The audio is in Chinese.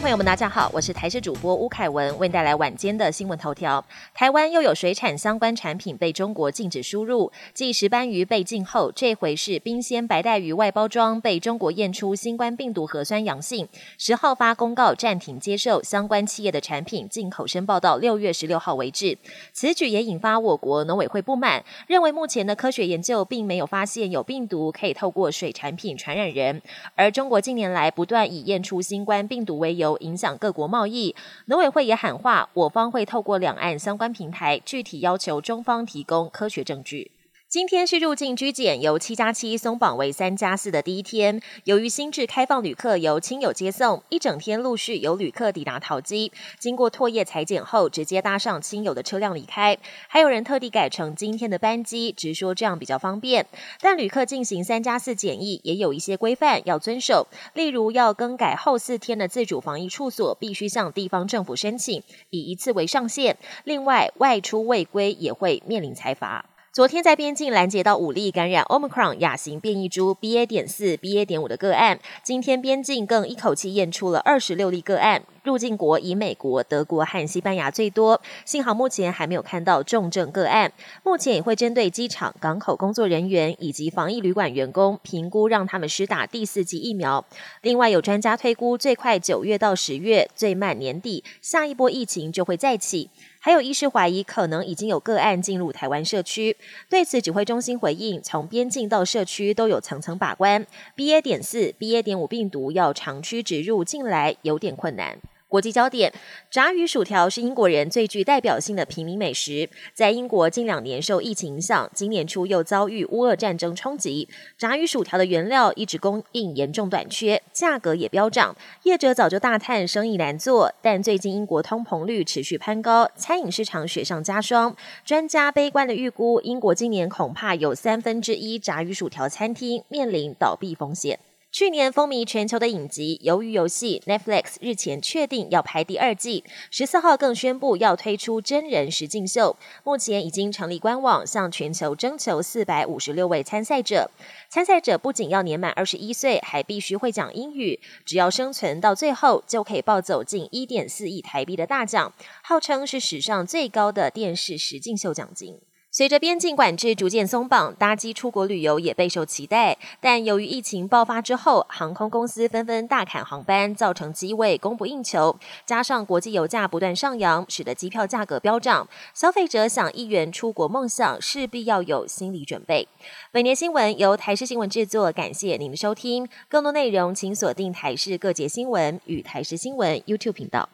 朋友们，大家好，我是台视主播吴凯文，为您带来晚间的新闻头条。台湾又有水产相关产品被中国禁止输入，继石斑鱼被禁后，这回是冰鲜白带鱼外包装被中国验出新冠病毒核酸阳性，十号发公告暂停接受相关企业的产品进口申报到六月十六号为止。此举也引发我国农委会不满，认为目前的科学研究并没有发现有病毒可以透过水产品传染人，而中国近年来不断以验出新冠病毒为由影响各国贸易，农委会也喊话，我方会透过两岸相关平台，具体要求中方提供科学证据。今天是入境居检由七加七松绑为三加四的第一天。由于新制开放旅客由亲友接送，一整天陆续有旅客抵达桃机，经过唾液裁剪后，直接搭上亲友的车辆离开。还有人特地改成今天的班机，直说这样比较方便。但旅客进行三加四检疫也有一些规范要遵守，例如要更改后四天的自主防疫处所，必须向地方政府申请，以一次为上限。另外，外出未归也会面临裁罚。昨天在边境拦截到五例感染 Omicron 亚型变异株 BA. 点四、BA. 点五的个案，今天边境更一口气验出了二十六例个案。入境国以美国、德国和西班牙最多。幸好目前还没有看到重症个案。目前也会针对机场、港口工作人员以及防疫旅馆员工评估，让他们施打第四剂疫苗。另外有专家推估，最快九月到十月，最慢年底，下一波疫情就会再起。还有医师怀疑，可能已经有个案进入台湾社区。对此，指挥中心回应：从边境到社区都有层层把关。BA. 点四、BA. 点五病毒要长驱直入进来，有点困难。国际焦点：炸鱼薯条是英国人最具代表性的平民美食。在英国近两年受疫情影响，今年初又遭遇乌俄战争冲击，炸鱼薯条的原料一直供应严重短缺，价格也飙涨。业者早就大叹生意难做，但最近英国通膨率持续攀高，餐饮市场雪上加霜。专家悲观的预估，英国今年恐怕有三分之一炸鱼薯条餐厅面临倒闭风险。去年风靡全球的影集《鱿鱼游戏》，Netflix 日前确定要拍第二季，十四号更宣布要推出真人实境秀。目前已经成立官网，向全球征求四百五十六位参赛者。参赛者不仅要年满二十一岁，还必须会讲英语。只要生存到最后，就可以抱走近一点四亿台币的大奖，号称是史上最高的电视实境秀奖金。随着边境管制逐渐松绑，搭机出国旅游也备受期待。但由于疫情爆发之后，航空公司纷纷大砍航班，造成机位供不应求。加上国际油价不断上扬，使得机票价格飙涨。消费者想一圆出国梦想，势必要有心理准备。本年新闻由台视新闻制作，感谢您的收听。更多内容请锁定台视各节新闻与台视新闻 YouTube 频道。